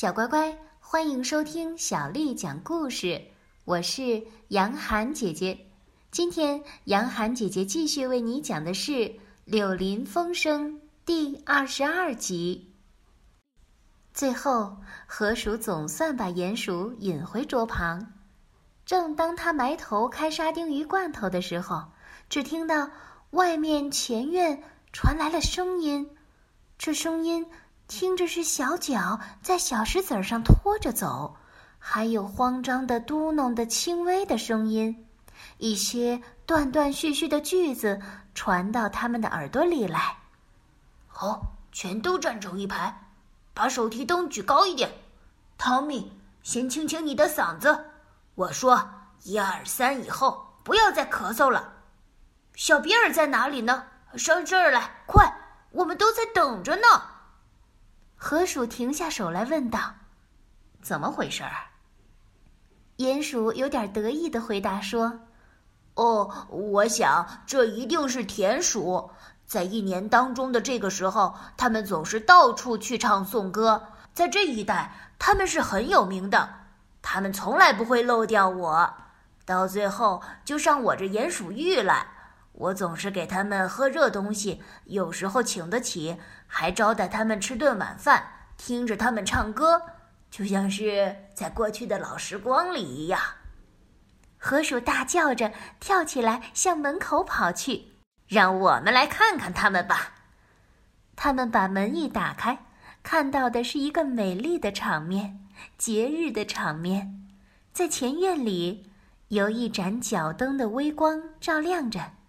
小乖乖，欢迎收听小丽讲故事。我是杨涵姐姐。今天，杨涵姐姐继续为你讲的是《柳林风声》第二十二集。最后，河鼠总算把鼹鼠引回桌旁。正当他埋头开沙丁鱼罐头的时候，只听到外面前院传来了声音。这声音。听着是小脚在小石子上拖着走，还有慌张的嘟囔的轻微的声音，一些断断续续的句子传到他们的耳朵里来。好，全都站成一排，把手提灯举高一点。汤米，先清清你的嗓子。我说一二三以后不要再咳嗽了。小比尔在哪里呢？上这儿来，快，我们都在等着呢。河鼠停下手来，问道：“怎么回事？”鼹鼠有点得意的回答说：“哦，我想这一定是田鼠。在一年当中的这个时候，他们总是到处去唱颂歌。在这一带，他们是很有名的。他们从来不会漏掉我，到最后就上我这鼹鼠玉来。”我总是给他们喝热东西，有时候请得起，还招待他们吃顿晚饭，听着他们唱歌，就像是在过去的老时光里一样。河鼠大叫着跳起来，向门口跑去。让我们来看看他们吧。他们把门一打开，看到的是一个美丽的场面，节日的场面。在前院里，有一盏脚灯的微光照亮着。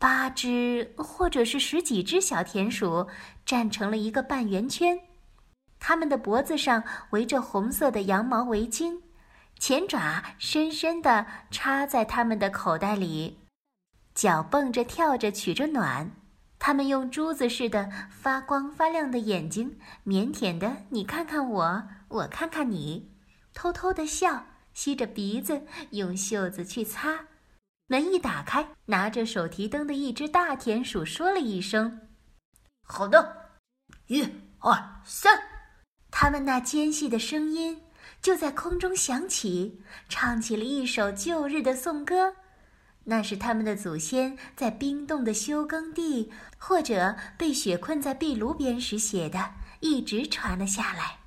八只或者是十几只小田鼠站成了一个半圆圈，它们的脖子上围着红色的羊毛围巾，前爪深深地插在它们的口袋里，脚蹦着跳着取着暖。它们用珠子似的发光发亮的眼睛，腼腆的你看看我，我看看你，偷偷的笑，吸着鼻子，用袖子去擦。门一打开，拿着手提灯的一只大田鼠说了一声：“好的，一、二、三。”他们那尖细的声音就在空中响起，唱起了一首旧日的颂歌。那是他们的祖先在冰冻的休耕地或者被雪困在壁炉边时写的，一直传了下来。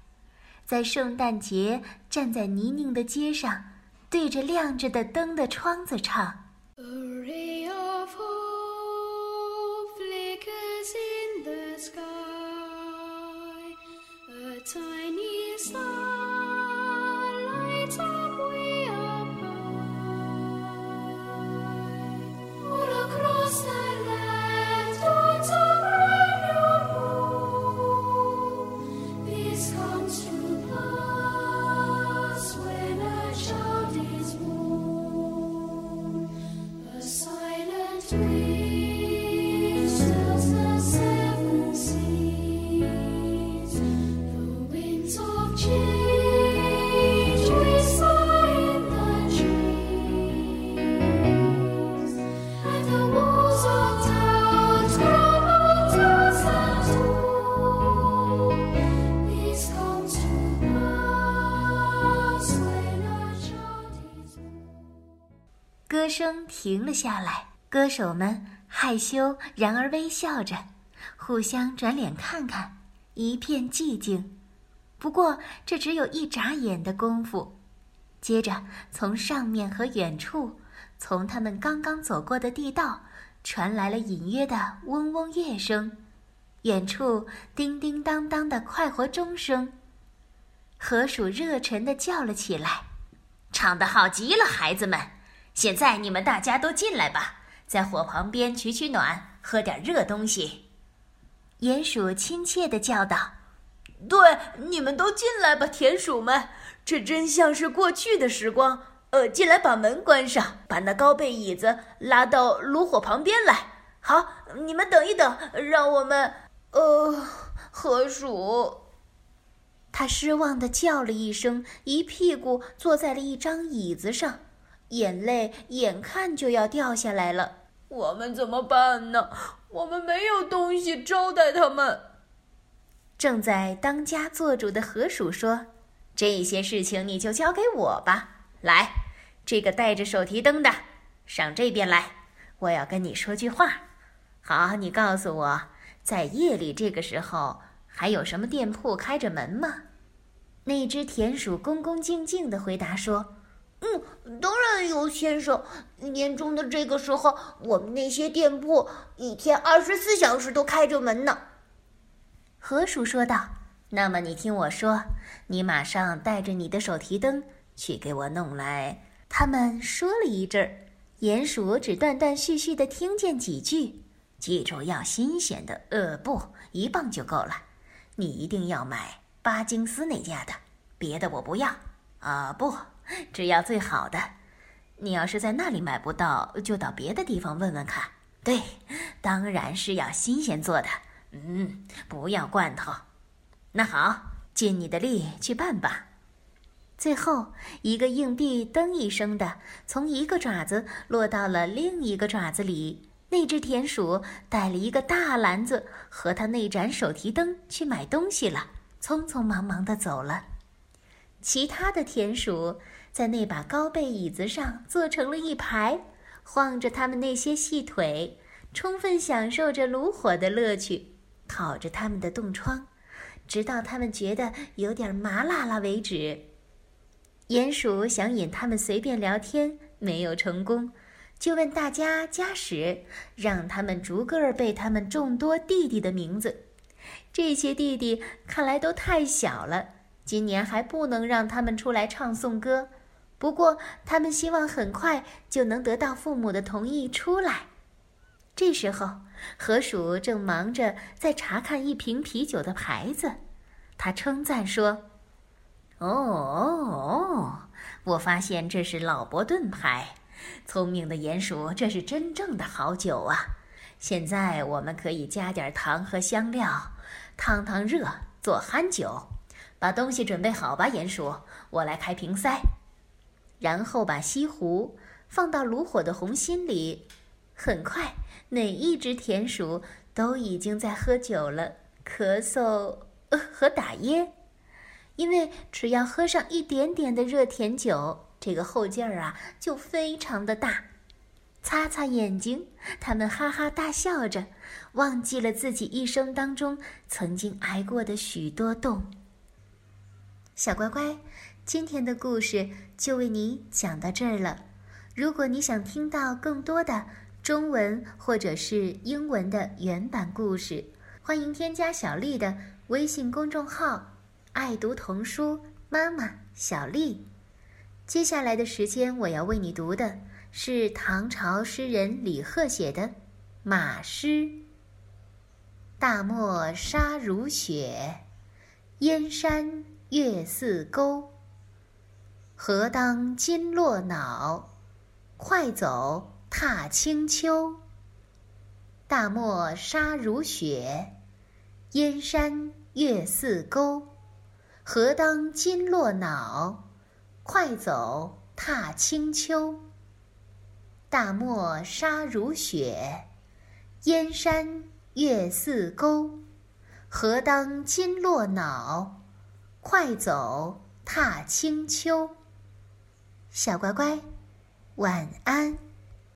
在圣诞节，站在泥泞的街上，对着亮着的灯的窗子唱。歌停了下来，歌手们害羞，然而微笑着，互相转脸看看，一片寂静。不过这只有一眨眼的功夫。接着，从上面和远处，从他们刚刚走过的地道，传来了隐约的嗡嗡乐声，远处叮叮当当的快活钟声。河鼠热忱地叫了起来：“唱得好极了，孩子们！”现在你们大家都进来吧，在火旁边取取暖，喝点热东西。鼹鼠亲切地叫道：“对，你们都进来吧，田鼠们，这真像是过去的时光。呃，进来，把门关上，把那高背椅子拉到炉火旁边来。好，你们等一等，让我们……呃，河鼠。”他失望地叫了一声，一屁股坐在了一张椅子上。眼泪眼看就要掉下来了，我们怎么办呢？我们没有东西招待他们。正在当家做主的河鼠说：“这些事情你就交给我吧。来，这个带着手提灯的，上这边来，我要跟你说句话。好，你告诉我，在夜里这个时候还有什么店铺开着门吗？”那只田鼠恭恭敬敬地回答说。嗯，当然有，先生。年终的这个时候，我们那些店铺一天二十四小时都开着门呢。河鼠说道：“那么你听我说，你马上带着你的手提灯去给我弄来。”他们说了一阵儿，鼹鼠只断断续续的听见几句。记住，要新鲜的。呃，不，一磅就够了。你一定要买巴金斯那家的，别的我不要。啊，不。只要最好的，你要是在那里买不到，就到别的地方问问看。对，当然是要新鲜做的。嗯，不要罐头。那好，尽你的力去办吧。最后一个硬币噔一声的从一个爪子落到了另一个爪子里。那只田鼠带了一个大篮子和他那盏手提灯去买东西了，匆匆忙忙的走了。其他的田鼠在那把高背椅子上坐成了一排，晃着他们那些细腿，充分享受着炉火的乐趣，烤着他们的冻疮，直到他们觉得有点麻辣辣为止。鼹鼠想引他们随便聊天，没有成功，就问大家家史，让他们逐个背他们众多弟弟的名字。这些弟弟看来都太小了。今年还不能让他们出来唱颂歌，不过他们希望很快就能得到父母的同意出来。这时候，河鼠正忙着在查看一瓶啤酒的牌子，他称赞说：“哦哦哦，我发现这是老伯顿牌，聪明的鼹鼠，这是真正的好酒啊！现在我们可以加点糖和香料，烫烫热做憨酒。”把东西准备好吧，鼹鼠，我来开瓶塞，然后把西湖放到炉火的红心里。很快，哪一只田鼠都已经在喝酒了，咳嗽呃和打噎，因为只要喝上一点点的热甜酒，这个后劲儿啊就非常的大。擦擦眼睛，他们哈哈大笑着，忘记了自己一生当中曾经挨过的许多冻。小乖乖，今天的故事就为你讲到这儿了。如果你想听到更多的中文或者是英文的原版故事，欢迎添加小丽的微信公众号“爱读童书妈妈小丽”。接下来的时间，我要为你读的是唐朝诗人李贺写的《马诗》：“大漠沙如雪，燕山。”月似钩，何当金络脑？快走踏清秋。大漠沙如雪，燕山月似钩。何当金络脑？快走踏清秋。大漠沙如雪，燕山月似钩。何当金络脑？快走踏清秋，小乖乖，晚安。